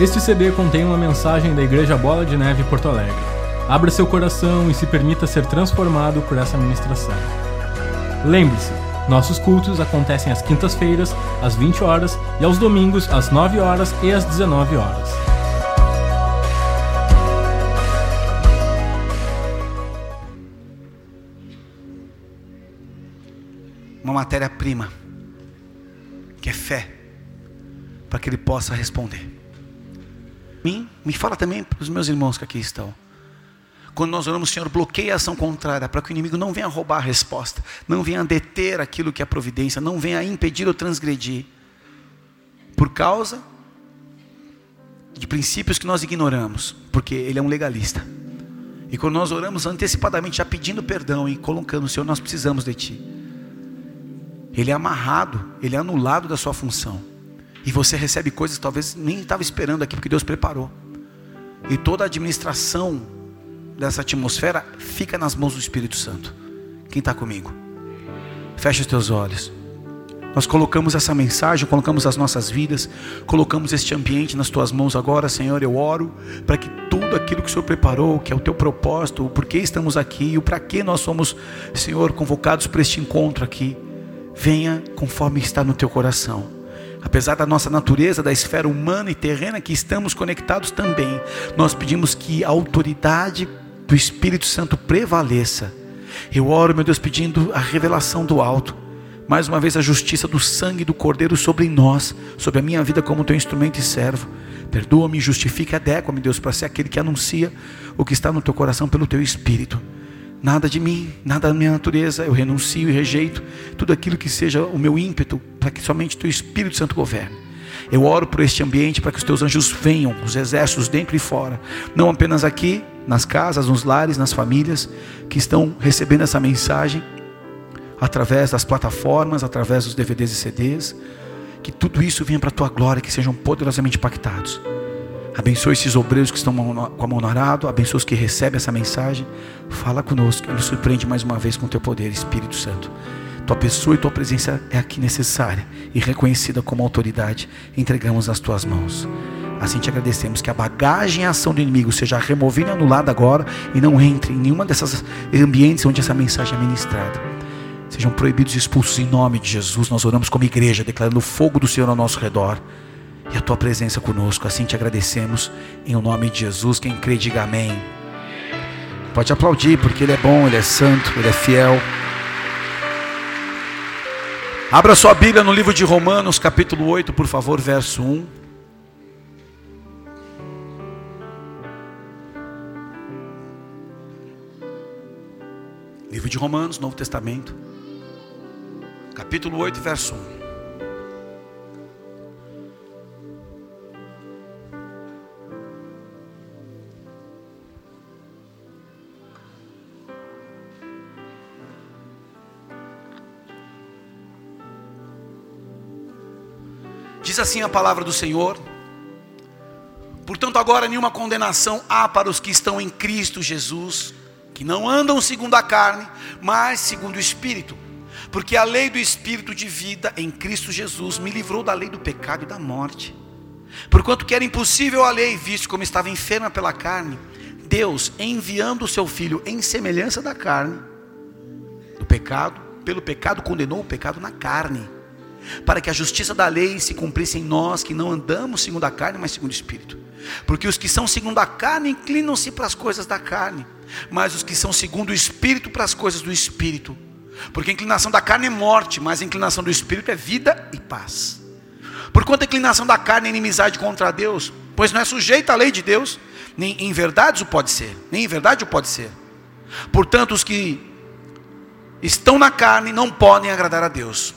Este CD contém uma mensagem da Igreja Bola de Neve Porto Alegre. Abra seu coração e se permita ser transformado por essa ministração. Lembre-se, nossos cultos acontecem às quintas-feiras, às 20 horas e aos domingos, às 9 horas e às 19 horas. Uma matéria-prima, que é fé, para que ele possa responder mim, me fala também para os meus irmãos que aqui estão. Quando nós oramos, Senhor, bloqueia a ação contrária, para que o inimigo não venha roubar a resposta, não venha deter aquilo que é providência, não venha impedir ou transgredir, por causa de princípios que nós ignoramos, porque Ele é um legalista. E quando nós oramos antecipadamente, já pedindo perdão e colocando, Senhor, nós precisamos de Ti. Ele é amarrado, ele é anulado da sua função. E você recebe coisas que talvez nem estava esperando aqui, porque Deus preparou. E toda a administração dessa atmosfera fica nas mãos do Espírito Santo. Quem está comigo? Feche os teus olhos. Nós colocamos essa mensagem, colocamos as nossas vidas, colocamos este ambiente nas tuas mãos agora, Senhor. Eu oro para que tudo aquilo que o Senhor preparou, que é o teu propósito, o porquê estamos aqui, o para que nós somos, Senhor, convocados para este encontro aqui, venha conforme está no teu coração. Apesar da nossa natureza, da esfera humana e terrena que estamos conectados também, nós pedimos que a autoridade do Espírito Santo prevaleça. Eu oro, meu Deus, pedindo a revelação do alto. Mais uma vez, a justiça do sangue do Cordeiro sobre nós, sobre a minha vida como teu instrumento e servo. Perdoa-me, justifica, adequa-me, Deus, para ser aquele que anuncia o que está no teu coração pelo teu Espírito. Nada de mim, nada da minha natureza, eu renuncio e rejeito tudo aquilo que seja o meu ímpeto para que somente o teu Espírito Santo governe. Eu oro por este ambiente para que os teus anjos venham, os exércitos dentro e fora, não apenas aqui, nas casas, nos lares, nas famílias que estão recebendo essa mensagem através das plataformas, através dos DVDs e CDs, que tudo isso venha para a tua glória, que sejam poderosamente impactados. Abençoe esses obreiros que estão com a mão no arado. Abençoe os que recebem essa mensagem. Fala conosco. Ele surpreende mais uma vez com o teu poder, Espírito Santo. Tua pessoa e tua presença é aqui necessária e reconhecida como autoridade. Entregamos nas tuas mãos. Assim te agradecemos que a bagagem e a ação do inimigo seja removida e anulada agora e não entre em nenhuma dessas ambientes onde essa mensagem é ministrada. Sejam proibidos e expulsos em nome de Jesus. Nós oramos como igreja, declarando o fogo do Senhor ao nosso redor e a tua presença conosco. Assim te agradecemos em o nome de Jesus. Quem crê, diga amém. Pode aplaudir, porque Ele é bom, Ele é santo, Ele é fiel. Abra sua Bíblia no livro de Romanos, capítulo 8, por favor, verso 1. Livro de Romanos, Novo Testamento, capítulo 8, verso 1. Assim a palavra do Senhor. Portanto, agora nenhuma condenação há para os que estão em Cristo Jesus, que não andam segundo a carne, mas segundo o Espírito. Porque a lei do Espírito de vida em Cristo Jesus me livrou da lei do pecado e da morte. Porquanto que era impossível a lei, visto como estava enferma pela carne, Deus, enviando o seu Filho em semelhança da carne, do pecado, pelo pecado condenou o pecado na carne para que a justiça da lei se cumprisse em nós, que não andamos segundo a carne, mas segundo o Espírito. Porque os que são segundo a carne inclinam-se para as coisas da carne, mas os que são segundo o Espírito para as coisas do Espírito. Porque a inclinação da carne é morte, mas a inclinação do Espírito é vida e paz. Porquanto a inclinação da carne é inimizade contra Deus, pois não é sujeita à lei de Deus, nem em verdade o pode ser, nem em verdade o pode ser. Portanto, os que estão na carne não podem agradar a Deus.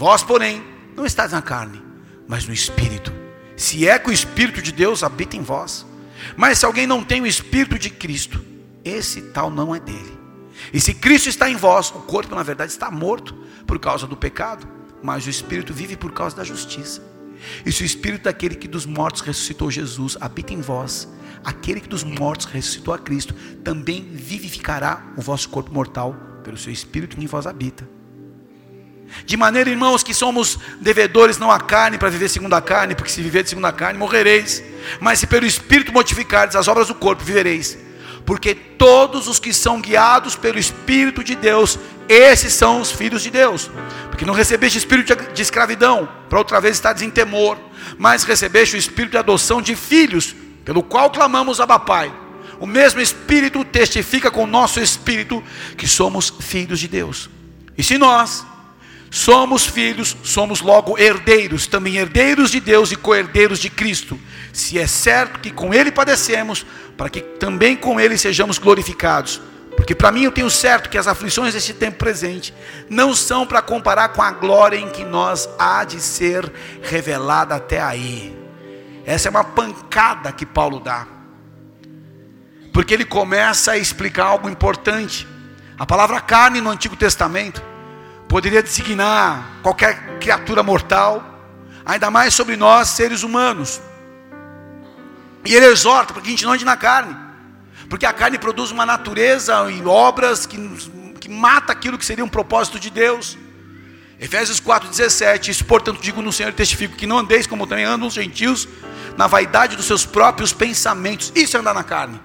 Vós, porém, não estáis na carne, mas no Espírito. Se é que o Espírito de Deus habita em vós. Mas se alguém não tem o Espírito de Cristo, esse tal não é dele. E se Cristo está em vós, o corpo na verdade está morto por causa do pecado, mas o Espírito vive por causa da justiça. E se o Espírito daquele que dos mortos ressuscitou Jesus habita em vós, aquele que dos mortos ressuscitou a Cristo, também vivificará o vosso corpo mortal pelo seu Espírito que em vós habita. De maneira, irmãos, que somos devedores não à carne para viver segundo a carne, porque se viver de segundo a carne morrereis, mas se pelo Espírito mortificardes as obras do corpo vivereis. Porque todos os que são guiados pelo Espírito de Deus, esses são os filhos de Deus. Porque não recebeste espírito de escravidão, para outra vez estar em temor, mas recebeste o espírito de adoção de filhos, pelo qual clamamos a Pai. O mesmo Espírito testifica com o nosso espírito que somos filhos de Deus. E se nós somos filhos, somos logo herdeiros, também herdeiros de Deus e co-herdeiros de Cristo. Se é certo que com Ele padecemos, para que também com Ele sejamos glorificados. Porque para mim eu tenho certo que as aflições deste tempo presente não são para comparar com a glória em que nós há de ser revelada até aí. Essa é uma pancada que Paulo dá. Porque ele começa a explicar algo importante. A palavra carne no Antigo Testamento poderia designar qualquer criatura mortal, ainda mais sobre nós, seres humanos. E ele exorta para que a gente não ande na carne, porque a carne produz uma natureza e obras que, que mata aquilo que seria um propósito de Deus. Efésios 4,17: Isso, portanto, digo no Senhor e testifico que não andeis como também andam os gentios, na vaidade dos seus próprios pensamentos. Isso é andar na carne,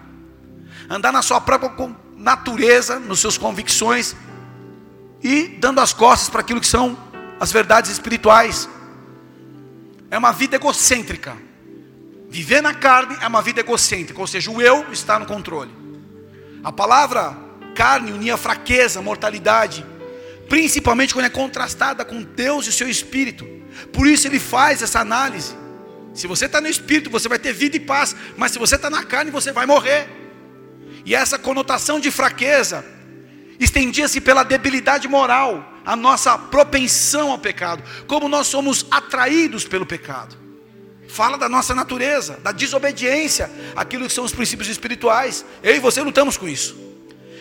andar na sua própria natureza, nas suas convicções, e dando as costas para aquilo que são as verdades espirituais. É uma vida egocêntrica. Viver na carne é uma vida egocêntrica, ou seja, o eu está no controle. A palavra carne unia fraqueza, mortalidade, principalmente quando é contrastada com Deus e seu espírito. Por isso ele faz essa análise. Se você está no espírito, você vai ter vida e paz, mas se você está na carne, você vai morrer. E essa conotação de fraqueza estendia-se pela debilidade moral, a nossa propensão ao pecado, como nós somos atraídos pelo pecado. Fala da nossa natureza, da desobediência, aquilo que são os princípios espirituais. Eu e você lutamos com isso.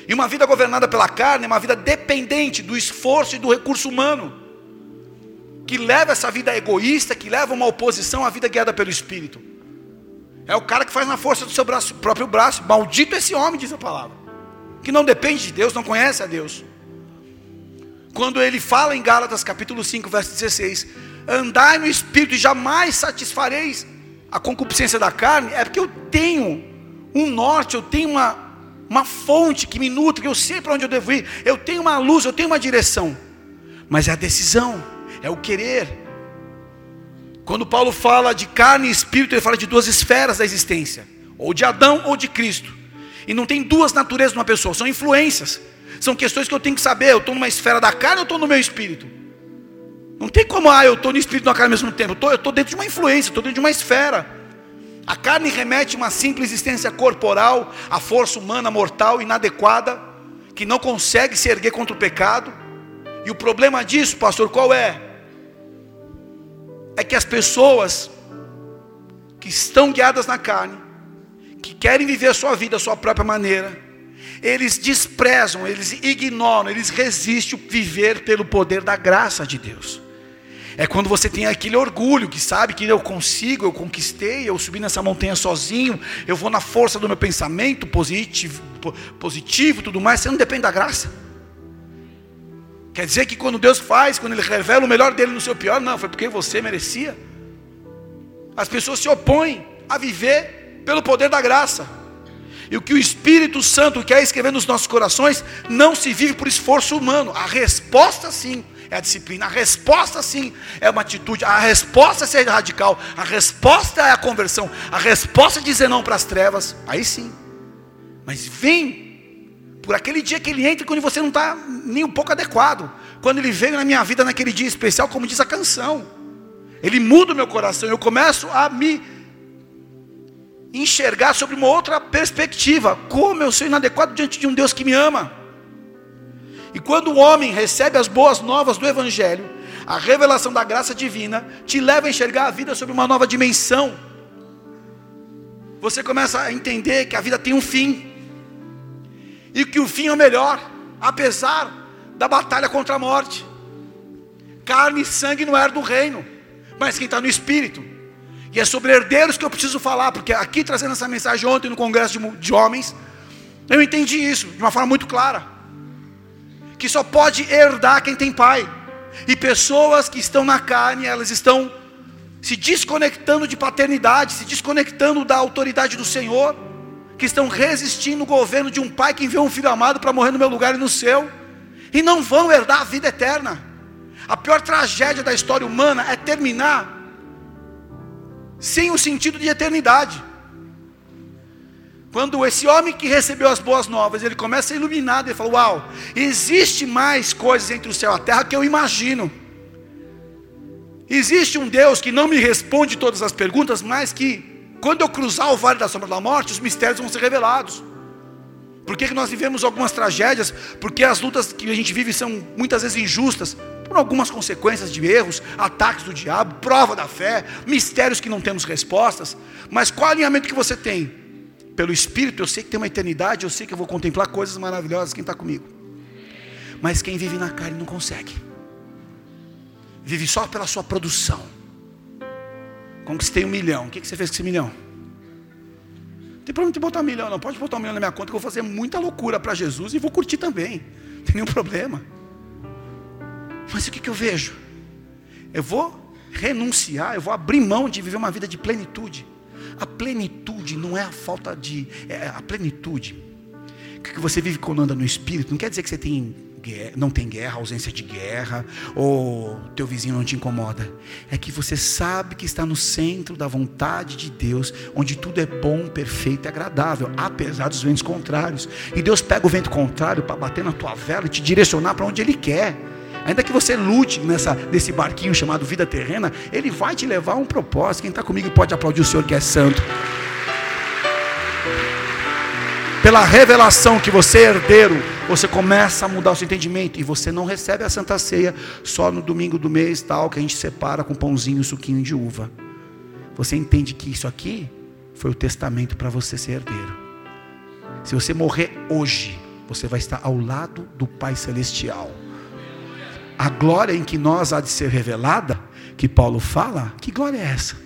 E uma vida governada pela carne é uma vida dependente do esforço e do recurso humano, que leva essa vida egoísta, que leva uma oposição à vida guiada pelo Espírito. É o cara que faz na força do seu braço, próprio braço. Maldito esse homem, diz a palavra que não depende de Deus, não conhece a Deus. Quando ele fala em Gálatas capítulo 5, verso 16: Andai no espírito e jamais satisfareis a concupiscência da carne, é porque eu tenho um norte, eu tenho uma, uma fonte que me nutre, eu sei para onde eu devo ir, eu tenho uma luz, eu tenho uma direção, mas é a decisão, é o querer. Quando Paulo fala de carne e espírito, ele fala de duas esferas da existência, ou de Adão ou de Cristo. E não tem duas naturezas numa pessoa, são influências. São questões que eu tenho que saber. Eu estou numa esfera da carne ou estou no meu espírito? Não tem como, ah, eu estou no espírito e na carne ao mesmo tempo. Eu estou dentro de uma influência, estou dentro de uma esfera. A carne remete a uma simples existência corporal, a força humana mortal, inadequada, que não consegue se erguer contra o pecado. E o problema disso, pastor, qual é? É que as pessoas que estão guiadas na carne, que querem viver a sua vida a sua própria maneira, eles desprezam, eles ignoram, eles resistem viver pelo poder da graça de Deus. É quando você tem aquele orgulho que sabe que eu consigo, eu conquistei, eu subi nessa montanha sozinho, eu vou na força do meu pensamento positivo, positivo tudo mais, você não depende da graça. Quer dizer que quando Deus faz, quando Ele revela o melhor dele no seu pior, não, foi porque você merecia. As pessoas se opõem a viver pelo poder da graça. E o que o Espírito Santo quer escrever nos nossos corações não se vive por esforço humano. A resposta sim é a disciplina, a resposta sim é uma atitude, a resposta é ser radical, a resposta é a conversão, a resposta é dizer não para as trevas, aí sim. Mas vem por aquele dia que ele entra quando você não está nem um pouco adequado. Quando ele veio na minha vida naquele dia especial, como diz a canção, ele muda o meu coração, eu começo a me enxergar sobre uma outra perspectiva. Como eu sou inadequado diante de um Deus que me ama. E quando o homem recebe as boas novas do Evangelho, a revelação da graça divina te leva a enxergar a vida sobre uma nova dimensão. Você começa a entender que a vida tem um fim, e que o fim é o melhor, apesar da batalha contra a morte. Carne e sangue não era do reino, mas quem está no espírito. E é sobre herdeiros que eu preciso falar, porque aqui trazendo essa mensagem ontem no congresso de, de homens, eu entendi isso de uma forma muito clara. Que só pode herdar quem tem pai. E pessoas que estão na carne, elas estão se desconectando de paternidade, se desconectando da autoridade do Senhor, que estão resistindo o governo de um pai que enviou um filho amado para morrer no meu lugar e no seu, e não vão herdar a vida eterna. A pior tragédia da história humana é terminar sem o sentido de eternidade. Quando esse homem que recebeu as boas novas, ele começa a iluminar, ele fala: Uau, existe mais coisas entre o céu e a terra que eu imagino. Existe um Deus que não me responde todas as perguntas, mas que, quando eu cruzar o vale da sombra da morte, os mistérios vão ser revelados. Por que, que nós vivemos algumas tragédias? Porque as lutas que a gente vive são muitas vezes injustas, por algumas consequências de erros, ataques do diabo, prova da fé, mistérios que não temos respostas. Mas qual alinhamento que você tem? Pelo Espírito, eu sei que tem uma eternidade, eu sei que eu vou contemplar coisas maravilhosas. Quem está comigo? Mas quem vive na carne não consegue. Vive só pela sua produção. Conquistei um milhão. O que você fez com esse milhão? Não tem problema de botar um milhão, não. Pode botar um milhão na minha conta que eu vou fazer muita loucura para Jesus e vou curtir também. Não tem nenhum problema. Mas o que, que eu vejo? Eu vou renunciar, eu vou abrir mão de viver uma vida de plenitude. A plenitude não é a falta de. É a plenitude. Que você vive quando anda no espírito, não quer dizer que você tem não tem guerra, ausência de guerra, ou teu vizinho não te incomoda. É que você sabe que está no centro da vontade de Deus, onde tudo é bom, perfeito e agradável, apesar dos ventos contrários. E Deus pega o vento contrário para bater na tua vela e te direcionar para onde Ele quer. Ainda que você lute nessa, nesse barquinho chamado vida terrena, ele vai te levar a um propósito. Quem está comigo pode aplaudir o Senhor que é santo. Pela revelação que você é herdeiro, você começa a mudar o seu entendimento. E você não recebe a Santa Ceia só no domingo do mês, tal, que a gente separa com pãozinho e suquinho de uva. Você entende que isso aqui foi o testamento para você ser herdeiro. Se você morrer hoje, você vai estar ao lado do Pai Celestial a glória em que nós há de ser revelada, que Paulo fala, que glória é essa?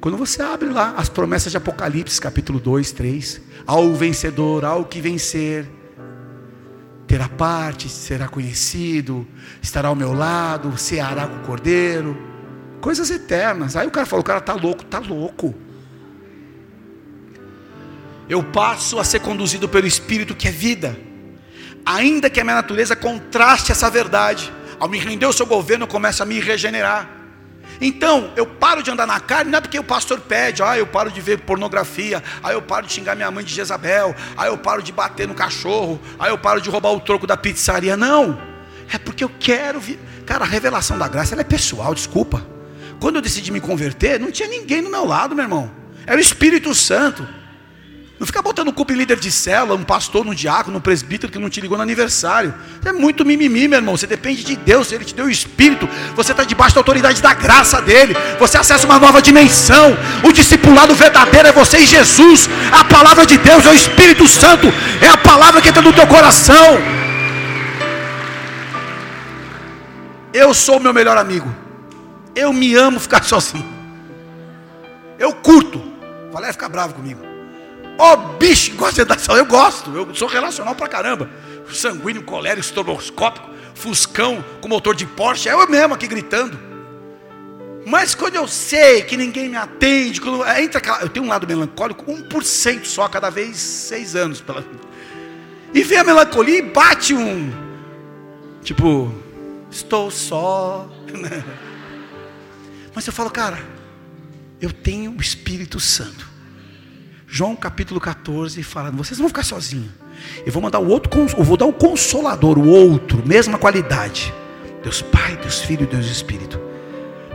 Quando você abre lá as promessas de Apocalipse, capítulo 2, 3, ao vencedor, ao que vencer, terá parte, será conhecido, estará ao meu lado, ceará com o cordeiro, coisas eternas. Aí o cara falou: o cara está louco, está louco. Eu passo a ser conduzido pelo Espírito que é vida ainda que a minha natureza contraste essa verdade, ao me render ao seu governo, eu começo a me regenerar. Então, eu paro de andar na carne, não é porque o pastor pede, ah, eu paro de ver pornografia, aí eu paro de xingar minha mãe de Jezabel, aí eu paro de bater no cachorro, aí eu paro de roubar o troco da pizzaria. Não, é porque eu quero. Vi... Cara, a revelação da graça é pessoal, desculpa. Quando eu decidi me converter, não tinha ninguém do meu lado, meu irmão. Era o Espírito Santo. Não fica botando culpa em líder de célula, um pastor, um diácono, um presbítero que não te ligou no aniversário. é muito mimimi, meu irmão. Você depende de Deus, Ele te deu o Espírito. Você está debaixo da autoridade da graça dele. Você acessa uma nova dimensão. O discipulado verdadeiro é você e Jesus. A palavra de Deus é o Espírito Santo. É a palavra que entra no teu coração. Eu sou o meu melhor amigo. Eu me amo ficar sozinho. Eu curto. Valéria fica bravo comigo. Ó oh, bicho gosta de dar Eu gosto, eu sou relacional pra caramba. Sanguíneo, colérico, estroboscópico, fuscão com motor de Porsche. É eu mesmo aqui gritando. Mas quando eu sei que ninguém me atende, quando entra aquela, eu tenho um lado melancólico, 1% só, cada vez seis anos. Pela, e vem a melancolia e bate um. Tipo, estou só. Mas eu falo, cara, eu tenho o Espírito Santo. João capítulo 14 fala: vocês vão ficar sozinhos. Eu vou mandar o outro, eu vou dar o consolador, o outro, mesma qualidade. Deus Pai, Deus Filho Deus Espírito.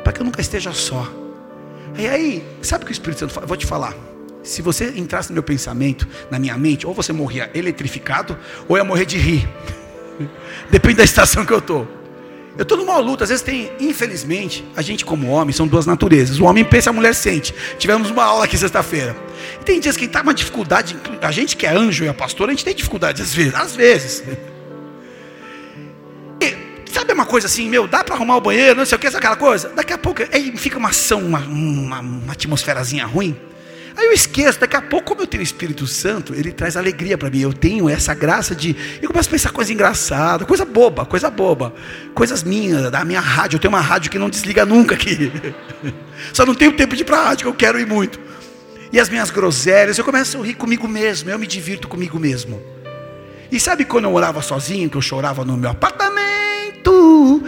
Para que eu nunca esteja só. E aí, sabe o que o Espírito Santo fala? Vou te falar. Se você entrasse no meu pensamento, na minha mente, ou você morria eletrificado, ou ia morrer de rir. Depende da estação que eu estou. Eu estou numa luta, às vezes tem, infelizmente, a gente como homem, são duas naturezas. O homem pensa, a mulher sente. Tivemos uma aula aqui sexta-feira. Tem dias que está uma dificuldade, a gente que é anjo e a pastora, a gente tem dificuldade às vezes, às vezes. E, sabe uma coisa assim, meu, dá para arrumar o banheiro, não sei o que, aquela coisa? Daqui a pouco aí fica uma ação, uma, uma, uma atmosferazinha ruim. Aí eu esqueço, daqui a pouco, como eu tenho o Espírito Santo, ele traz alegria para mim. Eu tenho essa graça de. Eu começo a pensar coisa engraçada, coisa boba, coisa boba. Coisas minhas, da minha rádio. Eu tenho uma rádio que não desliga nunca aqui. Só não tenho tempo de ir para a rádio, que eu quero ir muito. E as minhas groselhas, eu começo a rir comigo mesmo, eu me divirto comigo mesmo. E sabe quando eu morava sozinho, que eu chorava no meu apartamento?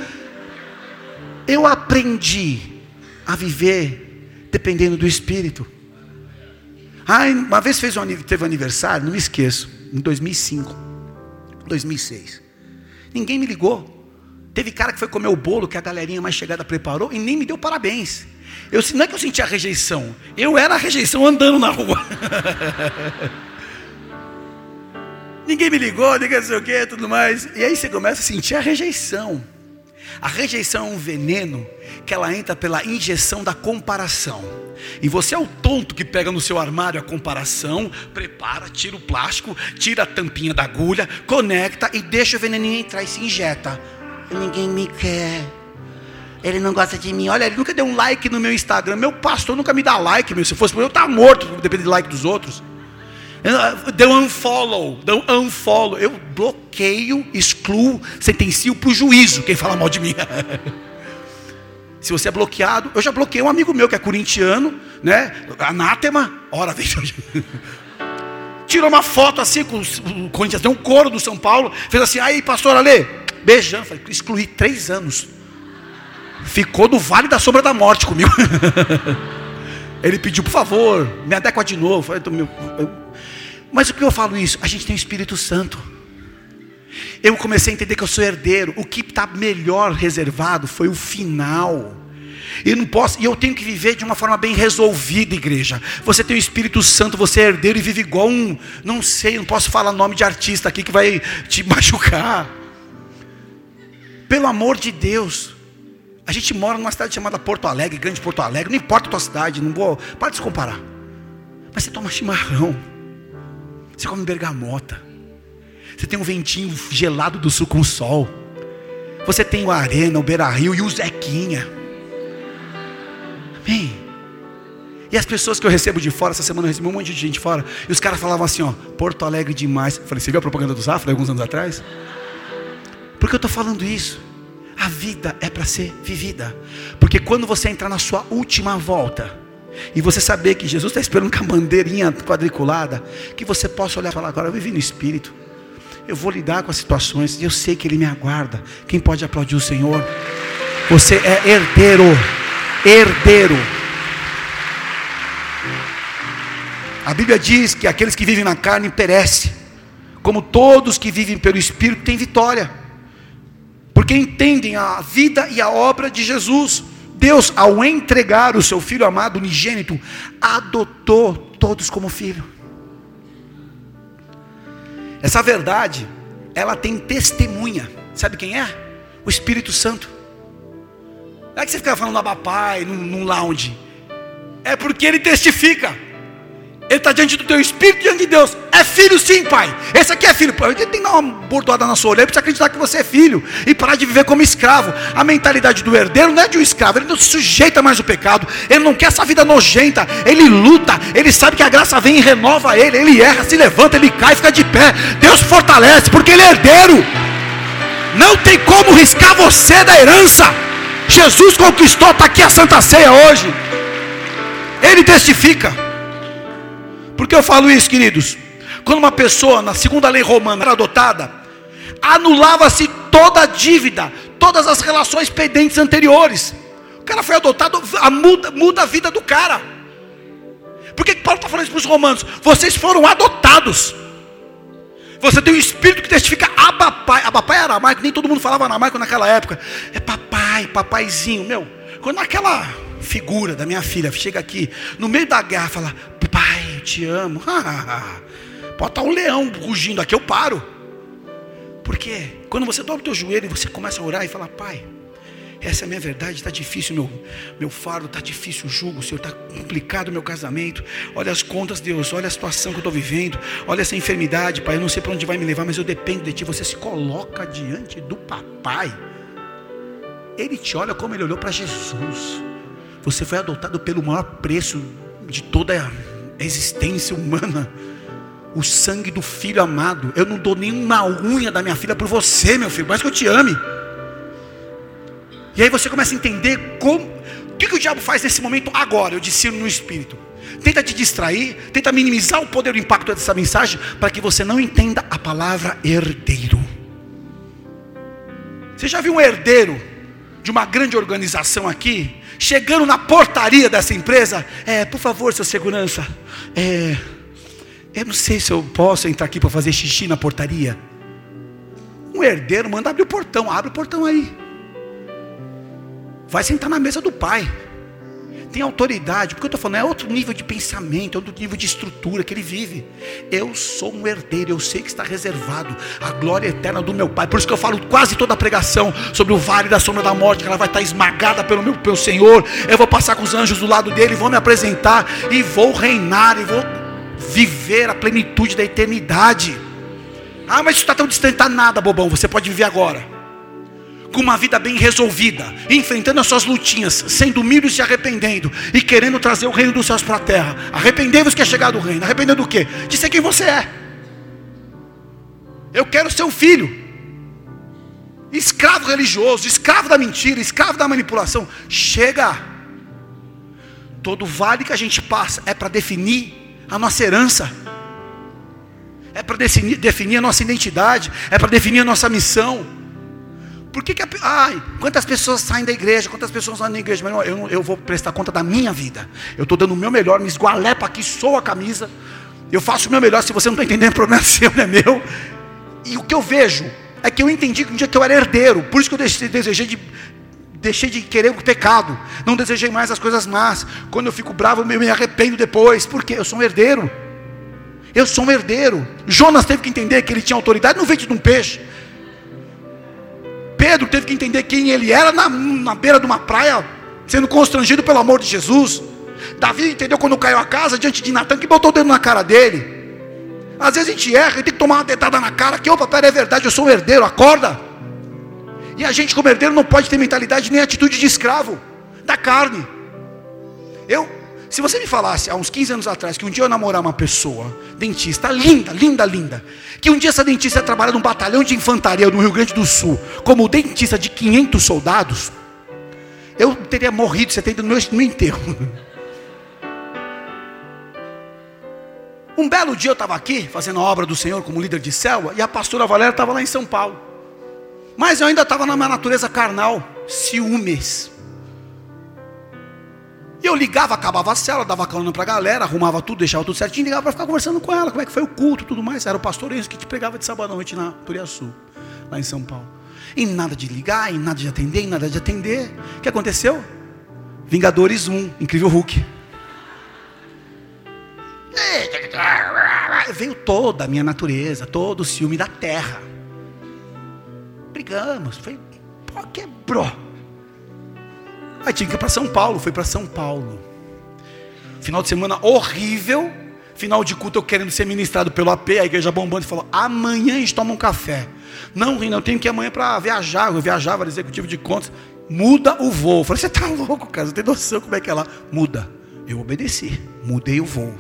Eu aprendi a viver dependendo do Espírito. Ah, uma vez fez um, teve um aniversário, não me esqueço, em 2005, 2006. Ninguém me ligou. Teve cara que foi comer o bolo que a galerinha mais chegada preparou e nem me deu parabéns. Eu, não é que eu sentia rejeição, eu era a rejeição andando na rua. ninguém me ligou, ninguém não sei o que, tudo mais. E aí você começa a sentir a rejeição. A rejeição é um veneno que ela entra pela injeção da comparação. E você é o tonto que pega no seu armário a comparação, prepara, tira o plástico, tira a tampinha da agulha, conecta e deixa o veneninho entrar e se injeta. Ninguém me quer. Ele não gosta de mim. Olha, ele nunca deu um like no meu Instagram. Meu pastor nunca me dá like, meu. Se fosse por eu, tá morto, depende do like dos outros. Deu unfollow, deu unfollow. Eu bloqueio, excluo, sentencio para o juízo quem fala mal de mim. Se você é bloqueado, eu já bloqueei um amigo meu que é corintiano, né? Anátema, ora, vem. Tirou uma foto assim com o Corinthians, tem um coro do São Paulo, fez assim, aí, pastor Ale, beijando, falei, excluí três anos. Ficou no vale da sombra da morte comigo. Ele pediu, por favor, me adequa de novo. Mas o que eu falo isso? A gente tem o Espírito Santo. Eu comecei a entender que eu sou herdeiro. O que está melhor reservado foi o final. Eu não posso, e eu tenho que viver de uma forma bem resolvida, igreja. Você tem o Espírito Santo, você é herdeiro e vive igual um, não sei, não posso falar nome de artista aqui que vai te machucar. Pelo amor de Deus, a gente mora numa cidade chamada Porto Alegre, Grande Porto Alegre, não importa a tua cidade, não vou, para de se comparar. Mas você toma chimarrão. Você come bergamota. Você tem um ventinho gelado do sul com sol. Você tem o Arena, o Beira Rio e o Zequinha. Amém. E as pessoas que eu recebo de fora, essa semana eu recebi um monte de gente fora, e os caras falavam assim, ó, Porto Alegre demais. Eu falei, você viu a propaganda do Zafra alguns anos atrás? Por que eu estou falando isso? A vida é para ser vivida. Porque quando você entrar na sua última volta, e você saber que Jesus está esperando com a bandeirinha quadriculada, que você possa olhar e falar: agora eu vivi no Espírito, eu vou lidar com as situações, e eu sei que Ele me aguarda. Quem pode aplaudir o Senhor? Você é herdeiro, herdeiro. A Bíblia diz que aqueles que vivem na carne perecem, como todos que vivem pelo Espírito têm vitória, porque entendem a vida e a obra de Jesus. Deus, ao entregar o seu filho amado unigênito, adotou todos como filho. Essa verdade, ela tem testemunha. Sabe quem é? O Espírito Santo. Não é que você fica falando abapai num, num lounge. É porque ele testifica. Ele está diante do teu espírito, diante de Deus. É filho sim, pai. Esse aqui é filho. Ele tem que dar uma bordoada na sua orelha para acreditar que você é filho. E parar de viver como escravo. A mentalidade do herdeiro não é de um escravo. Ele não se sujeita mais ao pecado. Ele não quer essa vida nojenta. Ele luta. Ele sabe que a graça vem e renova ele. Ele erra, se levanta, ele cai, fica de pé. Deus fortalece, porque ele é herdeiro. Não tem como riscar você da herança. Jesus conquistou, está aqui a Santa Ceia hoje. Ele testifica. Por que eu falo isso, queridos? Quando uma pessoa, na segunda lei romana, era adotada, anulava-se toda a dívida, todas as relações pendentes anteriores. O cara foi adotado, a muda, muda a vida do cara. Por que, Paulo está falando isso para os romanos? Vocês foram adotados. Você tem um espírito que testifica abapai. Abapai é aramaico, nem todo mundo falava aramaico naquela época. É papai, papaizinho. Meu, quando aquela figura da minha filha chega aqui, no meio da guerra, fala: Pai, te amo. Pode estar um leão rugindo aqui, eu paro. Porque quando você dobra o teu joelho e você começa a orar e falar, Pai, essa é a minha verdade, está difícil meu, meu fardo, está difícil o jugo, Senhor, está complicado o meu casamento. Olha as contas, Deus, olha a situação que eu estou vivendo, olha essa enfermidade, Pai, eu não sei para onde vai me levar, mas eu dependo de Ti. Você se coloca diante do papai. Ele te olha como ele olhou para Jesus. Você foi adotado pelo maior preço de toda existência humana, o sangue do filho amado. Eu não dou nenhuma unha da minha filha por você, meu filho, mais que eu te ame. E aí você começa a entender como, o que, que o diabo faz nesse momento agora, eu discerno no espírito. Tenta te distrair, tenta minimizar o poder e o impacto dessa mensagem, para que você não entenda a palavra herdeiro. Você já viu um herdeiro de uma grande organização aqui, chegando na portaria dessa empresa? É, por favor, seu segurança, é, eu não sei se eu posso entrar aqui para fazer xixi na portaria. Um herdeiro manda abrir o portão, abre o portão aí. Vai sentar na mesa do pai tem autoridade, porque eu estou falando, é outro nível de pensamento, é outro nível de estrutura que ele vive. Eu sou um herdeiro, eu sei que está reservado a glória eterna do meu Pai. Por isso que eu falo quase toda a pregação sobre o vale da sombra da morte, que ela vai estar esmagada pelo meu pelo Senhor. Eu vou passar com os anjos do lado dele, vou me apresentar e vou reinar e vou viver a plenitude da eternidade. Ah, mas isso está tão distante, está nada, bobão. Você pode viver agora com uma vida bem resolvida, enfrentando as suas lutinhas, sendo humilde e se arrependendo, e querendo trazer o reino dos céus para a terra. Arrependei-vos que é chegado o reino. Arrependendo do quê? De ser quem você é. Eu quero ser um filho. Escravo religioso, escravo da mentira, escravo da manipulação. Chega. Todo vale que a gente passa é para definir a nossa herança. É para definir, definir a nossa identidade, é para definir a nossa missão. Por que, que a, ai, quantas pessoas saem da igreja? Quantas pessoas saem da igreja? Mas eu, eu vou prestar conta da minha vida. Eu estou dando o meu melhor, me esgualepo aqui, sou a camisa. Eu faço o meu melhor. Se você não está entendendo, o problema é seu, não é meu. E o que eu vejo é que eu entendi que um dia que eu era herdeiro, por isso que eu deixei, desejei de, deixei de querer o pecado, não desejei mais as coisas más. Quando eu fico bravo, eu me arrependo depois, porque eu sou um herdeiro. Eu sou um herdeiro. Jonas teve que entender que ele tinha autoridade no ventre de um peixe. Pedro teve que entender quem ele era na, na beira de uma praia, sendo constrangido pelo amor de Jesus. Davi entendeu quando caiu a casa diante de Natan, que botou o dedo na cara dele. Às vezes a gente erra e tem que tomar uma detada na cara, que opa, pera, é verdade, eu sou um herdeiro, acorda. E a gente como herdeiro não pode ter mentalidade nem atitude de escravo da carne. Eu se você me falasse há uns 15 anos atrás que um dia eu namorar uma pessoa, dentista, linda, linda, linda, que um dia essa dentista ia trabalhar num batalhão de infantaria no Rio Grande do Sul, como dentista de 500 soldados, eu teria morrido, você tem no meu, no enterro. Um belo dia eu estava aqui, fazendo a obra do Senhor como líder de célula, e a pastora Valéria estava lá em São Paulo. Mas eu ainda estava na minha natureza carnal, ciúmes. Eu ligava, acabava a célula, dava calma para a galera, arrumava tudo, deixava tudo certinho, ligava para ficar conversando com ela, como é que foi o culto tudo mais. Era o pastor Enzo que te pregava de sábado à noite na Turiaçu, lá em São Paulo. E nada de ligar, e nada de atender, e nada de atender. O que aconteceu? Vingadores 1, incrível Hulk. Veio toda a minha natureza, todo o ciúme da terra. Brigamos, foi, pô, quebrou. Aí tinha que ir para São Paulo, foi para São Paulo. Final de semana horrível. Final de culto eu querendo ser ministrado pelo AP, a igreja bombando e falou: amanhã a gente toma um café. Não, não, eu tenho que ir amanhã para viajar. Eu viajava, era executivo de contas. Muda o voo. Eu falei, você está louco, cara? Você tem noção como é que é lá? Muda. Eu obedeci, mudei o voo.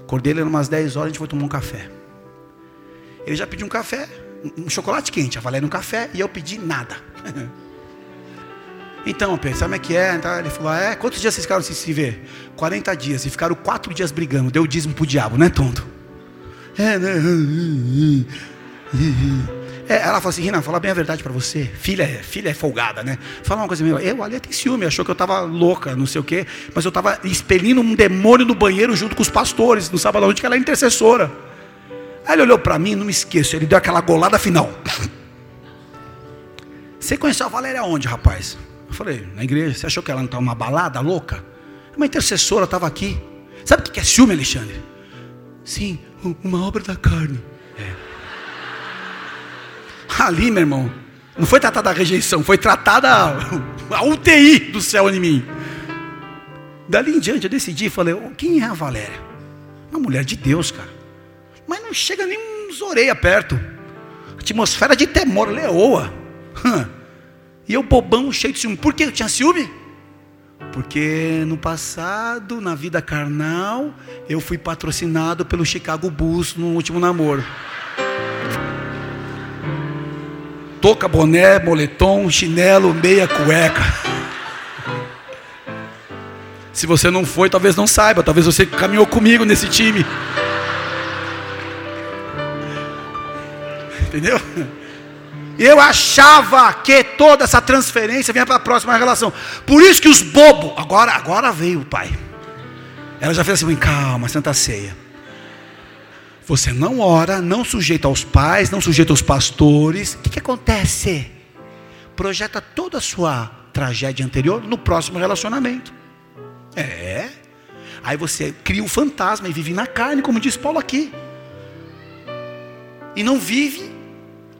Acordei ele umas 10 horas, a gente foi tomar um café. Ele já pediu um café, um chocolate quente, a Valéria um café, e eu pedi nada. Então, Pedro, sabe como é que é? Então, ele falou: É, quantos dias vocês ficaram sem se ver? 40 dias. E ficaram quatro dias brigando. Deu o dízimo pro diabo, né, tonto? É, né? É, ela falou assim: Rina, fala bem a verdade para você. Filha, filha é folgada, né? Fala uma coisa minha. Eu, ali tem ciúme, achou que eu estava louca, não sei o quê. Mas eu estava expelindo um demônio no banheiro junto com os pastores, no sábado à noite, que ela é intercessora. Aí ele olhou para mim, não me esqueço, ele deu aquela golada final. Você conheceu a Valéria onde, rapaz? Eu falei, na igreja, você achou que ela não estava uma balada louca? Uma intercessora estava aqui. Sabe o que é ciúme, Alexandre? Sim, uma obra da carne. É. Ali, meu irmão, não foi tratada a rejeição, foi tratada a UTI do céu em mim. Dali em diante eu decidi, falei, quem é a Valéria? Uma mulher de Deus, cara. Mas não chega nem uns orelha perto. Atmosfera de temor, leoa. Hum. E eu bobão, cheio de ciúme. Por que eu tinha ciúme? Porque no passado, na vida carnal, eu fui patrocinado pelo Chicago Bulls no último namoro. Toca, boné, moletom, chinelo, meia, cueca. Se você não foi, talvez não saiba, talvez você caminhou comigo nesse time. Entendeu? Eu achava que toda essa transferência vinha para a próxima relação. Por isso que os bobos, agora, agora veio o pai. Ela já fez assim, calma, Santa Ceia. Você não ora, não sujeita aos pais, não sujeita aos pastores. O que, que acontece? Projeta toda a sua tragédia anterior no próximo relacionamento. É. Aí você cria um fantasma e vive na carne, como diz Paulo aqui. E não vive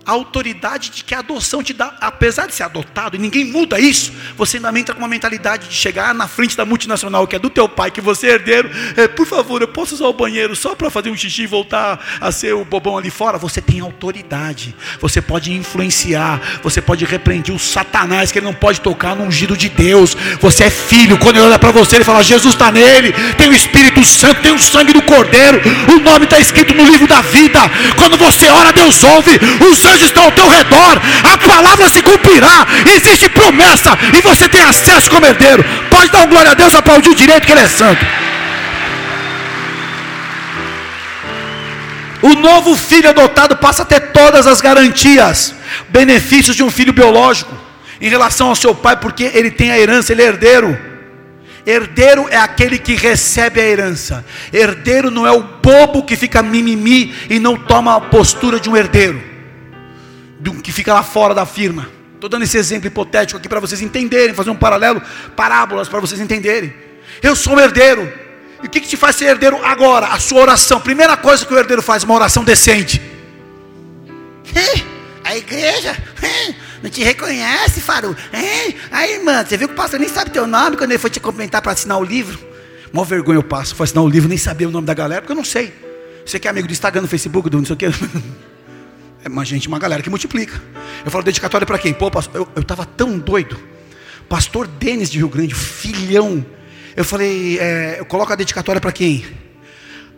a autoridade de que a adoção te dá, apesar de ser adotado, e ninguém muda isso, você ainda entra com uma mentalidade de chegar na frente da multinacional que é do teu pai, que você é herdeiro, é, por favor, eu posso usar o banheiro só para fazer um xixi e voltar a ser o bobão ali fora? Você tem autoridade, você pode influenciar, você pode repreender o satanás, que ele não pode tocar no ungido de Deus, você é filho, quando ele olha para você, ele fala, Jesus está nele, tem o Espírito Santo, tem o sangue do Cordeiro, o nome está escrito no livro da vida, quando você ora, Deus ouve, os anjos estão ao teu redor, a palavra se cumprirá, existe promessa, e você tem acesso como herdeiro. Pode dar um glória a Deus, aplaudir direito que Ele é santo. O novo filho adotado passa a ter todas as garantias, benefícios de um filho biológico em relação ao seu pai, porque ele tem a herança, ele é herdeiro. Herdeiro é aquele que recebe a herança. Herdeiro não é o bobo que fica mimimi e não toma a postura de um herdeiro de um que fica lá fora da firma. Estou dando esse exemplo hipotético aqui para vocês entenderem, fazer um paralelo, parábolas para vocês entenderem. Eu sou um herdeiro. E o que, que te faz ser herdeiro agora? A sua oração. Primeira coisa que o herdeiro faz, uma oração decente. A igreja não te reconhece, Faru. Aí, mano, você viu que o pastor nem sabe teu nome quando ele foi te cumprimentar para assinar o livro? Mó vergonha eu passo, foi assinar o livro, nem sabia o nome da galera, porque eu não sei. Você que é amigo do Instagram, do Facebook, do não sei o que. É uma gente, uma galera que multiplica. Eu falo dedicatória para quem? Pô, pastor, eu estava tão doido. Pastor Denis de Rio Grande, filhão. Eu falei, é, eu coloco a dedicatória para quem?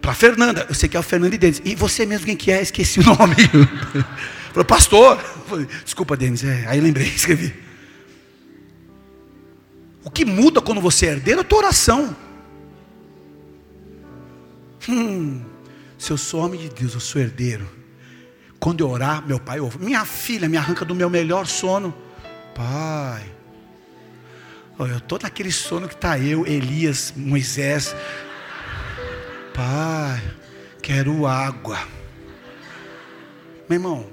Para Fernanda. Eu sei que é o Fernando e Denis. E você mesmo quem que é? Esqueci o nome. Falei, pastor. Falei, Desculpa, Denis. É, aí lembrei, escrevi. O que muda quando você é herdeiro é a tua oração. Hum, se eu sou homem de Deus, eu sou herdeiro. Quando eu orar, meu pai ouve. Minha filha me arranca do meu melhor sono. Pai, eu estou naquele sono que está eu, Elias, Moisés. Pai, quero água. Meu irmão,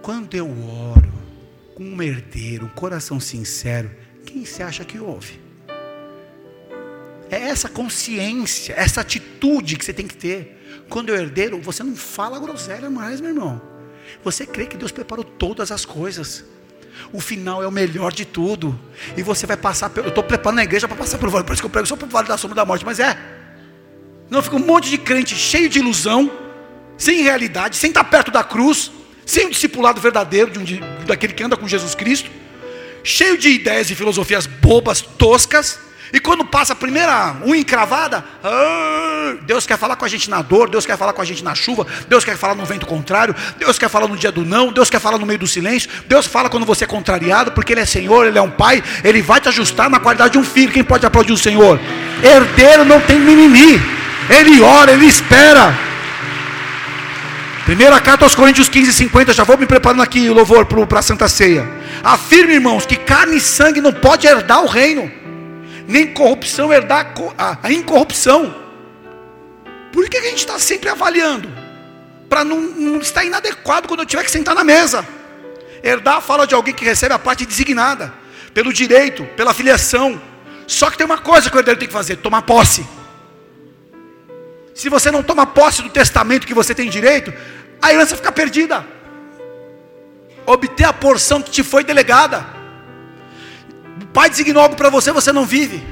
quando eu oro com um herdeiro, um coração sincero, quem você acha que ouve? É essa consciência, essa atitude que você tem que ter. Quando eu herdeiro, você não fala groselha mais, meu irmão. Você crê que Deus preparou todas as coisas. O final é o melhor de tudo. E você vai passar. Eu estou preparando a igreja para passar pelo vale. Por isso que eu prego só para o vale da sombra da morte. Mas é. Não fica um monte de crente cheio de ilusão, sem realidade, sem estar perto da cruz, sem o discipulado verdadeiro de um, daquele que anda com Jesus Cristo, cheio de ideias e filosofias bobas, toscas e quando passa a primeira unha encravada, ah, Deus quer falar com a gente na dor, Deus quer falar com a gente na chuva, Deus quer falar no vento contrário, Deus quer falar no dia do não, Deus quer falar no meio do silêncio, Deus fala quando você é contrariado, porque Ele é Senhor, Ele é um Pai, Ele vai te ajustar na qualidade de um filho. Quem pode aplaudir o Senhor? Herdeiro não tem mimimi, Ele ora, Ele espera. Primeira carta aos Coríntios 15, 50, já vou me preparando aqui, louvor para a Santa Ceia. Afirme, irmãos, que carne e sangue não pode herdar o reino nem corrupção herdar a incorrupção. Por que a gente está sempre avaliando? Para não, não estar inadequado quando eu tiver que sentar na mesa. Herdar fala de alguém que recebe a parte designada, pelo direito, pela filiação. Só que tem uma coisa que o herdeiro tem que fazer: tomar posse. Se você não toma posse do testamento que você tem direito, a herança fica perdida. Obter a porção que te foi delegada. Pai designou algo para você, você não vive.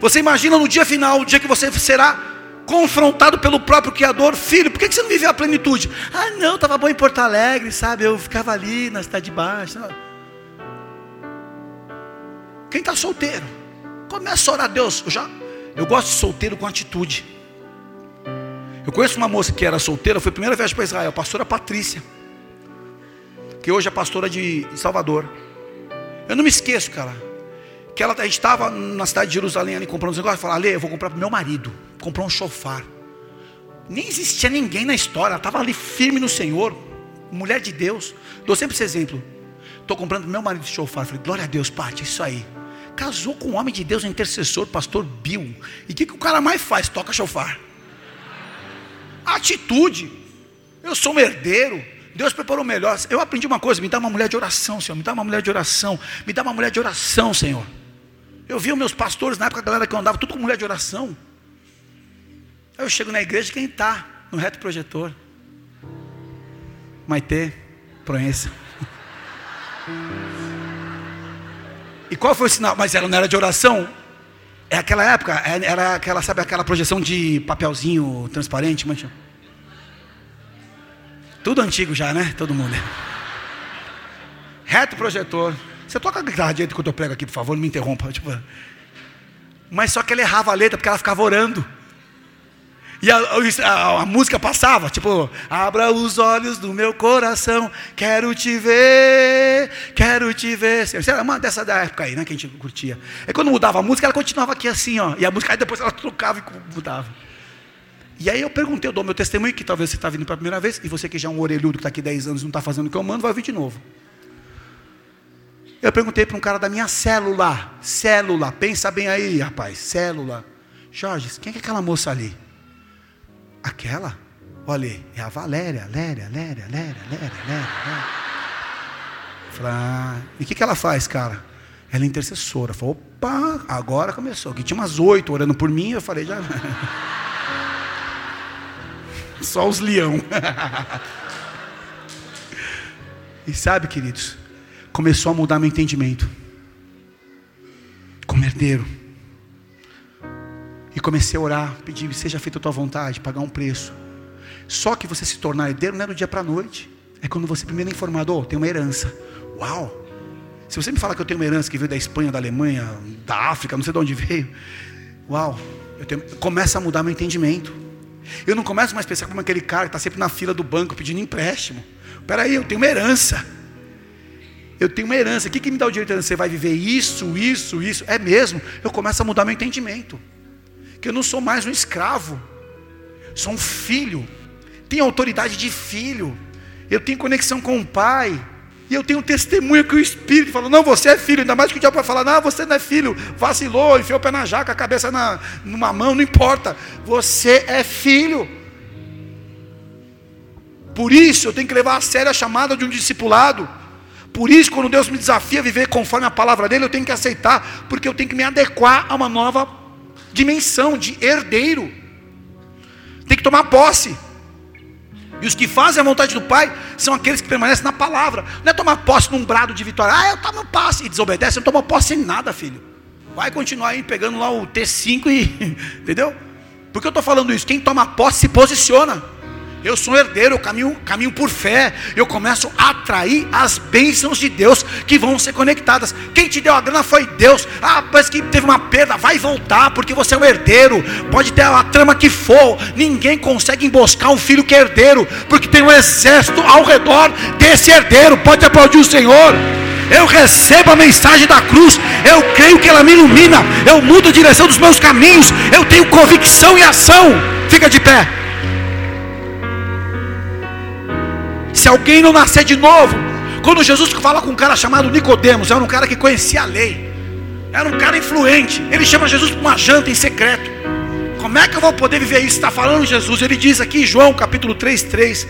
Você imagina no dia final, o dia que você será confrontado pelo próprio Criador, filho, por que você não viveu a plenitude? Ah, não, estava bom em Porto Alegre, sabe? Eu ficava ali na cidade de baixo. Quem está solteiro, começa a orar a Deus. Eu, já, eu gosto de solteiro com atitude. Eu conheço uma moça que era solteira, foi a primeira viagem para Israel, a pastora Patrícia, que hoje é pastora de Salvador. Eu não me esqueço, cara, que ela, estava na cidade de Jerusalém ali comprando os negócios, falou, Ale, eu vou comprar para meu marido, comprou um chofar. Nem existia ninguém na história, ela estava ali firme no Senhor, mulher de Deus. Dou sempre esse exemplo. Estou comprando para meu marido chofar. Falei, glória a Deus, Pati, isso aí. Casou com um homem de Deus, um intercessor, pastor Bill. E o que, que o cara mais faz? Toca chofar. Atitude. Eu sou um herdeiro. Deus preparou melhor. Eu aprendi uma coisa: me dá uma mulher de oração, Senhor. Me dá uma mulher de oração. Me dá uma mulher de oração, Senhor. Eu vi os meus pastores na época, a galera que eu andava, tudo com mulher de oração. Aí eu chego na igreja, quem está no reto projetor? Maitê, Proença. E qual foi o sinal? Mas ela não era de oração? É aquela época, é, era aquela, sabe aquela projeção de papelzinho transparente, mancha? Tudo antigo já, né? Todo mundo. Reto projetor. Você toca a guitarra direito quando eu prego aqui, por favor, não me interrompa. Tipo, mas só que ela errava a letra porque ela ficava orando. E a, a, a, música passava, tipo, abra os olhos do meu coração, quero te ver, quero te ver. Isso era uma dessa da época aí, né, que a gente curtia. Aí quando mudava a música, ela continuava aqui assim, ó, e a música, aí depois ela trocava e mudava. E aí eu perguntei, eu dou meu testemunho, que talvez você está vindo pela primeira vez, e você que já é um orelhudo que está aqui 10 anos e não está fazendo o que eu mando, vai vir de novo. Eu perguntei para um cara da minha célula, célula, pensa bem aí, rapaz, célula. Jorge, quem é aquela moça ali? Aquela? Olha, é a Valéria, Léria, Léria, Léria, Léria, Léria. Ah, e o que, que ela faz, cara? Ela é intercessora. Falei, opa, agora começou. Que tinha umas oito orando por mim, eu falei, já. Só os leão. e sabe, queridos, começou a mudar meu entendimento. Como herdeiro. E comecei a orar, pedir, seja feita a tua vontade, pagar um preço. Só que você se tornar herdeiro não é do dia para a noite. É quando você primeiro é informado, oh, tem uma herança. Uau! Se você me falar que eu tenho uma herança que veio da Espanha, da Alemanha, da África, não sei de onde veio. Uau! Tenho, começa a mudar meu entendimento. Eu não começo mais a pensar como aquele cara que está sempre na fila do banco pedindo empréstimo. Peraí, eu tenho uma herança. Eu tenho uma herança. O que, que me dá o direito de? Você vai viver isso, isso, isso. É mesmo. Eu começo a mudar meu entendimento que eu não sou mais um escravo, sou um filho, tenho autoridade de filho, eu tenho conexão com o Pai, e eu tenho testemunho que o Espírito falou: Não, você é filho, ainda mais que o diabo vai falar: Não, você não é filho, vacilou, enfiou o pé na jaca, a cabeça na, numa mão, não importa, você é filho. Por isso eu tenho que levar a sério a chamada de um discipulado. Por isso, quando Deus me desafia a viver conforme a palavra dele, eu tenho que aceitar, porque eu tenho que me adequar a uma nova dimensão de herdeiro. Tem que tomar posse. E os que fazem a vontade do Pai são aqueles que permanecem na palavra. Não é tomar posse num brado de vitória. Ah, eu tomo posse e desobedece. Não toma posse em nada, filho. Vai continuar aí pegando lá o T5 e. Entendeu? Por que eu estou falando isso? Quem toma posse se posiciona. Eu sou um herdeiro, eu caminho, caminho por fé. Eu começo a atrair as bênçãos de Deus que vão ser conectadas. Quem te deu a grana foi Deus. Ah, mas que teve uma perda, vai voltar, porque você é um herdeiro. Pode ter a trama que for. Ninguém consegue emboscar um filho que é herdeiro, porque tem um exército ao redor desse herdeiro. Pode aplaudir o Senhor. Eu recebo a mensagem da cruz, eu creio que ela me ilumina, eu mudo a direção dos meus caminhos, eu tenho convicção e ação. Fica de pé. Se alguém não nascer de novo, quando Jesus fala com um cara chamado Nicodemos, era um cara que conhecia a lei, era um cara influente. Ele chama Jesus para uma janta em secreto. Como é que eu vou poder viver isso? Está falando Jesus. Ele diz aqui em João capítulo 3, 3.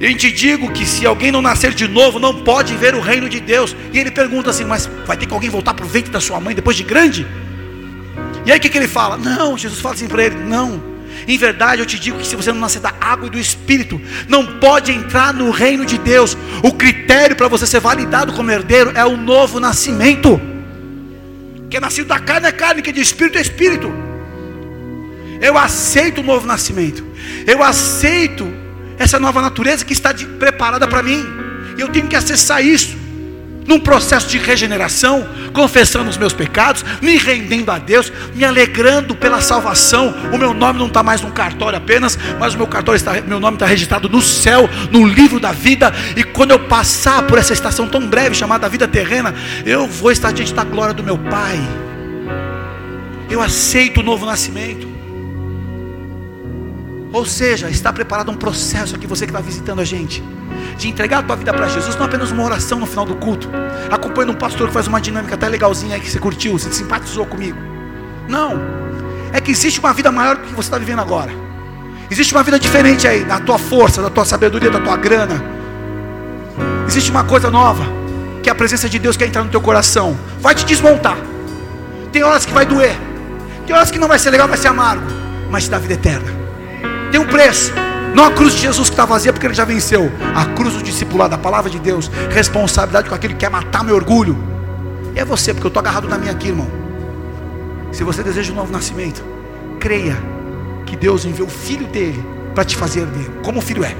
Eu te digo que se alguém não nascer de novo, não pode ver o reino de Deus. E ele pergunta assim: Mas vai ter que alguém voltar para o ventre da sua mãe depois de grande? E aí o que, que ele fala? Não, Jesus fala assim para ele: Não, em verdade eu te digo que se você não nascer da água e do Espírito, não pode entrar no reino de Deus. O critério para você ser validado como herdeiro é o novo nascimento. Que é nascido da carne é carne, que é de espírito é espírito. Eu aceito o novo nascimento. Eu aceito essa nova natureza que está de, preparada para mim. Eu tenho que acessar isso. Num processo de regeneração, confessando os meus pecados, me rendendo a Deus, me alegrando pela salvação. O meu nome não está mais num cartório apenas, mas o meu cartório está, meu nome está registrado no céu, no livro da vida. E quando eu passar por essa estação tão breve chamada vida terrena, eu vou estar diante da glória do meu Pai. Eu aceito o novo nascimento. Ou seja, está preparado um processo aqui, você que está visitando a gente de entregar a tua vida para Jesus, não apenas uma oração no final do culto, acompanhando um pastor que faz uma dinâmica até legalzinha aí que você curtiu, você simpatizou comigo. Não, é que existe uma vida maior do que você está vivendo agora. Existe uma vida diferente aí, da tua força, da tua sabedoria, da tua grana. Existe uma coisa nova, que é a presença de Deus quer entrar no teu coração, vai te desmontar. Tem horas que vai doer, tem horas que não vai ser legal, vai ser amargo, mas te dá vida eterna. Tem um preço. Não a cruz de Jesus que está vazia porque ele já venceu. A cruz do discipulado, a palavra de Deus, responsabilidade com aquele que quer matar meu orgulho. E é você, porque eu estou agarrado na minha aqui, irmão. Se você deseja um novo nascimento, creia que Deus enviou o filho dele para te fazer herdeiro, como o filho é.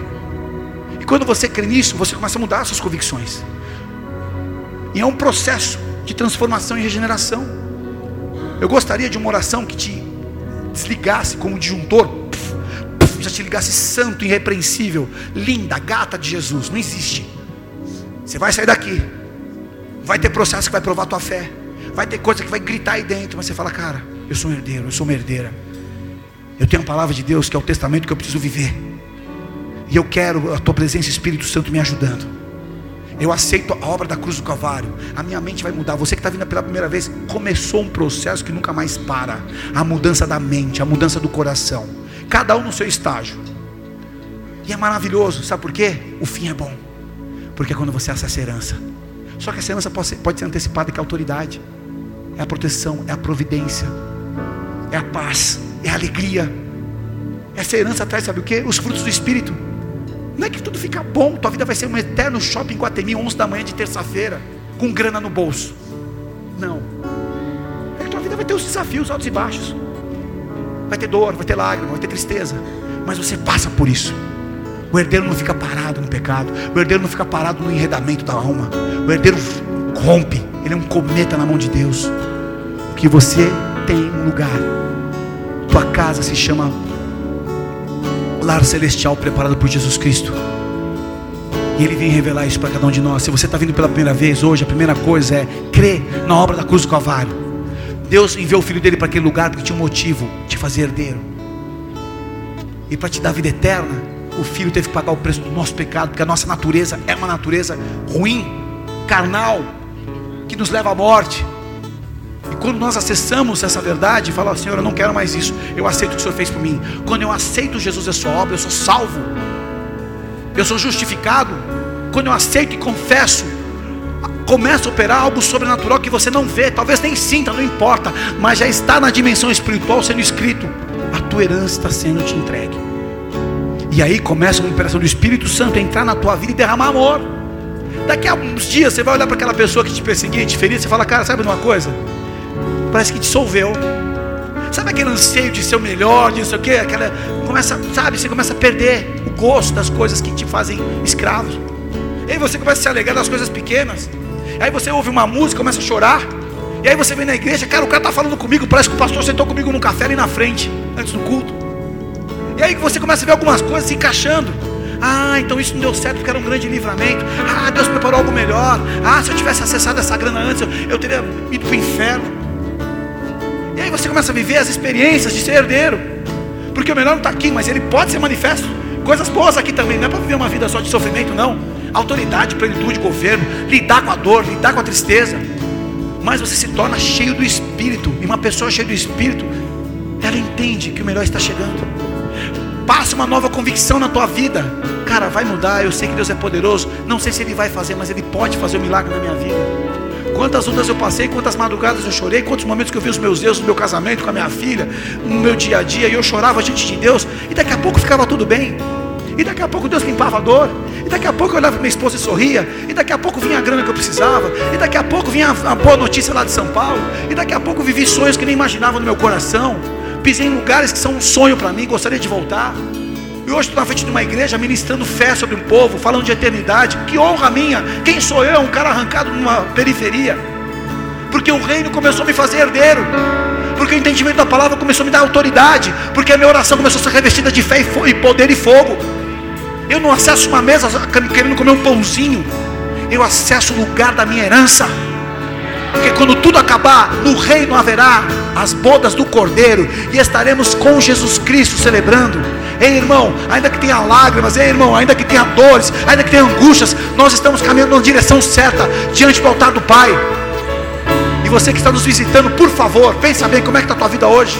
E quando você crê nisso, você começa a mudar as suas convicções. E é um processo de transformação e regeneração. Eu gostaria de uma oração que te desligasse como disjuntor já te ligasse santo, irrepreensível, linda, gata de Jesus. Não existe. Você vai sair daqui. Vai ter processo que vai provar a tua fé. Vai ter coisa que vai gritar aí dentro. Mas você fala, cara, eu sou um herdeiro, eu sou uma herdeira. Eu tenho a palavra de Deus, que é o testamento que eu preciso viver. E eu quero a tua presença, Espírito Santo, me ajudando. Eu aceito a obra da cruz do Calvário. A minha mente vai mudar. Você que está vindo pela primeira vez, começou um processo que nunca mais para. A mudança da mente, a mudança do coração cada um no seu estágio. E é maravilhoso, sabe por quê? O fim é bom, porque é quando você acessa a herança. Só que essa herança pode ser, pode ser antecipada com a autoridade, é a proteção, é a providência, é a paz, é a alegria. Essa herança traz, sabe o que? Os frutos do Espírito. Não é que tudo fica bom, tua vida vai ser um eterno shopping Guatemi, 11 da manhã de terça-feira, com grana no bolso. Não. É que tua vida vai ter os desafios altos e baixos. Vai ter dor, vai ter lágrima, vai ter tristeza. Mas você passa por isso. O herdeiro não fica parado no pecado. O herdeiro não fica parado no enredamento da alma. O herdeiro rompe. Ele é um cometa na mão de Deus. Que você tem um lugar. Tua casa se chama lar celestial preparado por Jesus Cristo. E Ele vem revelar isso para cada um de nós. Se você está vindo pela primeira vez hoje, a primeira coisa é crer na obra da cruz do Calvário. Deus enviou o filho dele para aquele lugar porque tinha um motivo de fazer herdeiro. E para te dar vida eterna, o filho teve que pagar o preço do nosso pecado, porque a nossa natureza é uma natureza ruim, carnal, que nos leva à morte. E quando nós acessamos essa verdade, fala, Senhor, eu não quero mais isso, eu aceito o que o Senhor fez por mim. Quando eu aceito Jesus e a sua obra, eu sou salvo, eu sou justificado. Quando eu aceito e confesso começa a operar algo sobrenatural que você não vê, talvez nem sinta, não importa, mas já está na dimensão espiritual sendo escrito: a tua herança está sendo te entregue. E aí começa uma operação do Espírito Santo a entrar na tua vida e derramar amor. Daqui a uns dias você vai olhar para aquela pessoa que te perseguia, te feria, você fala, cara, sabe de uma coisa? Parece que dissolveu. Sabe aquele anseio de ser o melhor, de não sei o quê? Aquela, começa, sabe, você começa a perder o gosto das coisas que te fazem escravos. E aí você começa a se alegrar das coisas pequenas. Aí você ouve uma música, começa a chorar. E aí você vem na igreja, cara, o cara está falando comigo, parece que o pastor sentou comigo num café ali na frente, antes do culto. E aí você começa a ver algumas coisas se encaixando. Ah, então isso não deu certo porque era um grande livramento. Ah, Deus preparou algo melhor. Ah, se eu tivesse acessado essa grana antes, eu, eu teria ido para o inferno. E aí você começa a viver as experiências de ser herdeiro. Porque o melhor não está aqui, mas ele pode ser manifesto. Coisas boas aqui também, não é para viver uma vida só de sofrimento, não autoridade, plenitude, governo, lidar com a dor, lidar com a tristeza. Mas você se torna cheio do Espírito, e uma pessoa cheia do Espírito, ela entende que o melhor está chegando. Passa uma nova convicção na tua vida. Cara, vai mudar. Eu sei que Deus é poderoso. Não sei se Ele vai fazer, mas Ele pode fazer um milagre na minha vida. Quantas lutas eu passei, quantas madrugadas eu chorei, quantos momentos que eu vi os meus Deus no meu casamento com a minha filha, no meu dia a dia, e eu chorava diante de Deus, e daqui a pouco ficava tudo bem. E daqui a pouco Deus limpava a dor. E daqui a pouco eu olhava para minha esposa e sorria. E daqui a pouco vinha a grana que eu precisava. E daqui a pouco vinha a boa notícia lá de São Paulo. E daqui a pouco vivi sonhos que nem imaginava no meu coração. Pisei em lugares que são um sonho para mim, gostaria de voltar. E hoje estou na frente de uma igreja ministrando fé sobre um povo, falando de eternidade. Que honra minha! Quem sou eu? Um cara arrancado numa periferia. Porque o reino começou a me fazer herdeiro. Porque o entendimento da palavra começou a me dar autoridade. Porque a minha oração começou a ser revestida de fé e poder e fogo. Eu não acesso uma mesa querendo comer um pãozinho. Eu acesso o lugar da minha herança. Porque quando tudo acabar, no reino haverá as bodas do Cordeiro e estaremos com Jesus Cristo celebrando. Ei, irmão, ainda que tenha lágrimas, ei, irmão, ainda que tenha dores, ainda que tenha angústias, nós estamos caminhando na direção certa diante do altar do Pai. E você que está nos visitando, por favor, pensa bem como é que está a tua vida hoje.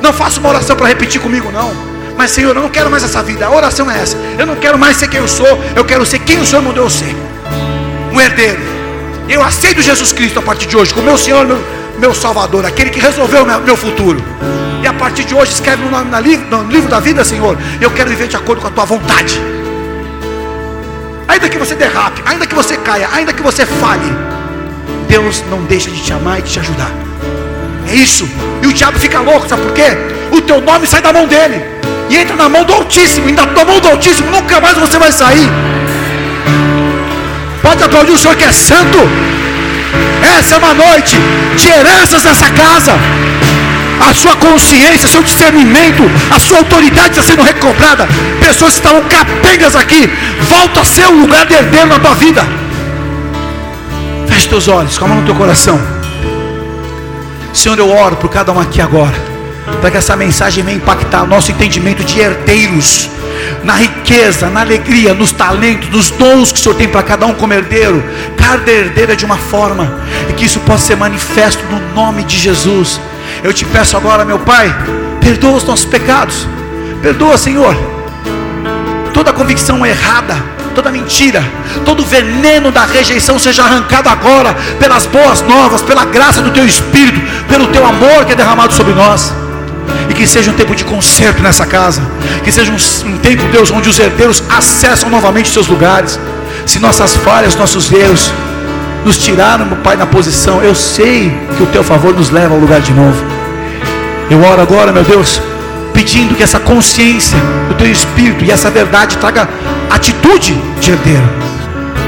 Não faça uma oração para repetir comigo, não. Mas Senhor, eu não quero mais essa vida. A oração é essa. Eu não quero mais ser quem eu sou. Eu quero ser quem o Senhor mandou eu ser. Um herdeiro. Eu aceito Jesus Cristo a partir de hoje como meu Senhor, meu, meu Salvador, aquele que resolveu meu, meu futuro. E a partir de hoje escreve no, na no livro da vida, Senhor. Eu quero viver de acordo com a tua vontade. Ainda que você derrape, ainda que você caia, ainda que você falhe, Deus não deixa de te amar e de te ajudar. É isso. E o diabo fica louco, sabe por quê? O teu nome sai da mão dele e entra na mão do Altíssimo, e na mão do Altíssimo nunca mais você vai sair. Pode aplaudir o Senhor que é santo. Essa é uma noite de heranças nessa casa. A sua consciência, seu discernimento, a sua autoridade está sendo recobrada. Pessoas que estavam capengas aqui, volta a ser um lugar de herdeiro na tua vida. Feche teus olhos, calma no teu coração. Senhor, eu oro por cada um aqui agora para que essa mensagem venha impactar o nosso entendimento de herdeiros, na riqueza, na alegria, nos talentos, nos dons que o Senhor tem para cada um como herdeiro, cada herdeiro é de uma forma, e que isso possa ser manifesto no nome de Jesus. Eu te peço agora, meu Pai, perdoa os nossos pecados, perdoa, Senhor, toda convicção errada, toda mentira, todo veneno da rejeição seja arrancado agora pelas boas novas, pela graça do Teu Espírito, pelo Teu amor que é derramado sobre nós. E que seja um tempo de conserto nessa casa. Que seja um, um tempo, Deus, onde os herdeiros acessam novamente os seus lugares. Se nossas falhas, nossos erros nos tiraram, meu Pai, na posição, eu sei que o teu favor nos leva ao lugar de novo. Eu oro agora, meu Deus, pedindo que essa consciência do teu espírito e essa verdade traga atitude de herdeiro.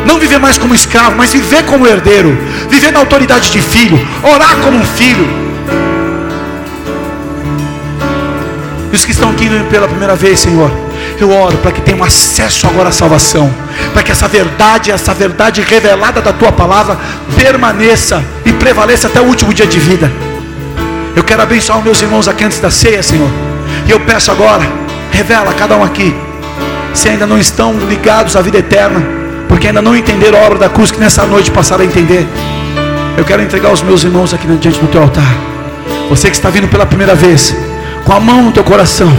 Não viver mais como escravo, mas viver como herdeiro, viver na autoridade de filho, orar como um filho, Os que estão aqui pela primeira vez, Senhor, eu oro para que tenham acesso agora à salvação, para que essa verdade, essa verdade revelada da tua palavra permaneça e prevaleça até o último dia de vida. Eu quero abençoar os meus irmãos aqui antes da ceia, Senhor. E eu peço agora, revela a cada um aqui, se ainda não estão ligados à vida eterna, porque ainda não entenderam a obra da cruz que nessa noite passaram a entender. Eu quero entregar os meus irmãos aqui diante do teu altar. Você que está vindo pela primeira vez, com a mão no teu coração,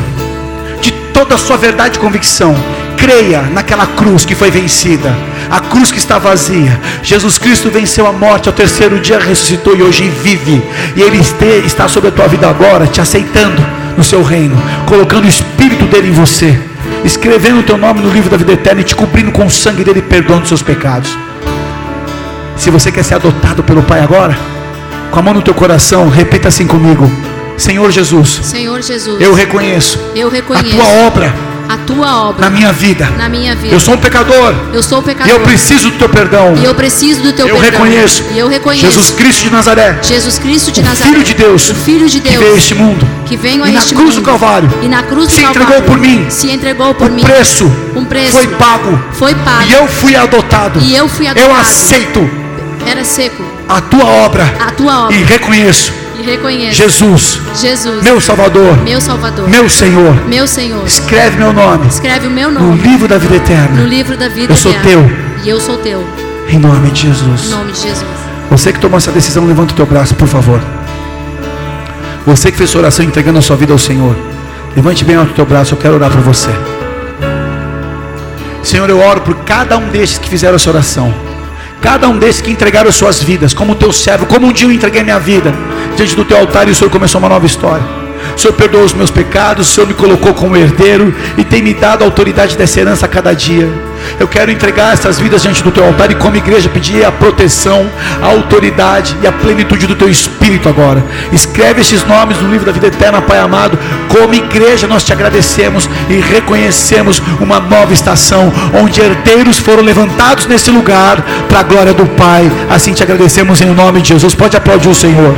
de toda a sua verdade e convicção, creia naquela cruz que foi vencida, a cruz que está vazia. Jesus Cristo venceu a morte, ao terceiro dia ressuscitou e hoje vive, e Ele está sobre a tua vida agora, te aceitando no seu reino, colocando o Espírito dele em você, escrevendo o teu nome no livro da vida eterna e te cobrindo com o sangue dele, perdoando os seus pecados. Se você quer ser adotado pelo Pai agora, com a mão no teu coração, repita assim comigo. Senhor Jesus. Senhor Jesus. Eu reconheço. Eu reconheço. A tua obra. A tua obra na minha vida. Na minha vida. Eu sou um pecador. Eu sou um pecador. E eu preciso do teu perdão. E eu preciso do teu eu perdão. Reconheço. E eu reconheço. Jesus Cristo de Nazaré. Jesus Cristo de o Nazaré. Filho de Deus. O filho de Deus. Que veio a este mundo. Que veio a e este mundo. na cruz do Calvário. E na cruz do se Calvário. entregou por mim. Se entregou por um mim. Preço. Um preço. Foi pago. Foi pago. E eu fui adotado. E eu fui adotado. Eu aceito. Era seco. A tua obra. A tua obra. E reconheço reconheço Jesus, Jesus, meu Salvador, meu Salvador, meu Senhor, meu Senhor. Escreve meu nome, escreve o meu nome no livro da vida eterna. No livro da vida eu sou eterna. teu. E eu sou teu. Em nome de Jesus. Em nome de Jesus. Você que tomou essa decisão, levanta o teu braço, por favor. Você que fez sua oração entregando a sua vida ao Senhor, levante bem alto o teu braço, eu quero orar por você. Senhor, eu oro por cada um destes que fizeram essa oração. Cada um desses que entregaram suas vidas, como teu servo, como um dia eu entreguei minha vida diante do teu altar e o Senhor começou uma nova história. O Senhor perdoou os meus pecados, o Senhor me colocou como herdeiro e tem me dado a autoridade dessa herança a cada dia. Eu quero entregar essas vidas diante do teu altar e, como igreja, pedir a proteção, a autoridade e a plenitude do teu espírito agora. Escreve esses nomes no livro da vida eterna, Pai amado. Como igreja, nós te agradecemos e reconhecemos uma nova estação, onde herdeiros foram levantados nesse lugar para a glória do Pai. Assim te agradecemos em nome de Jesus. Pode aplaudir o Senhor.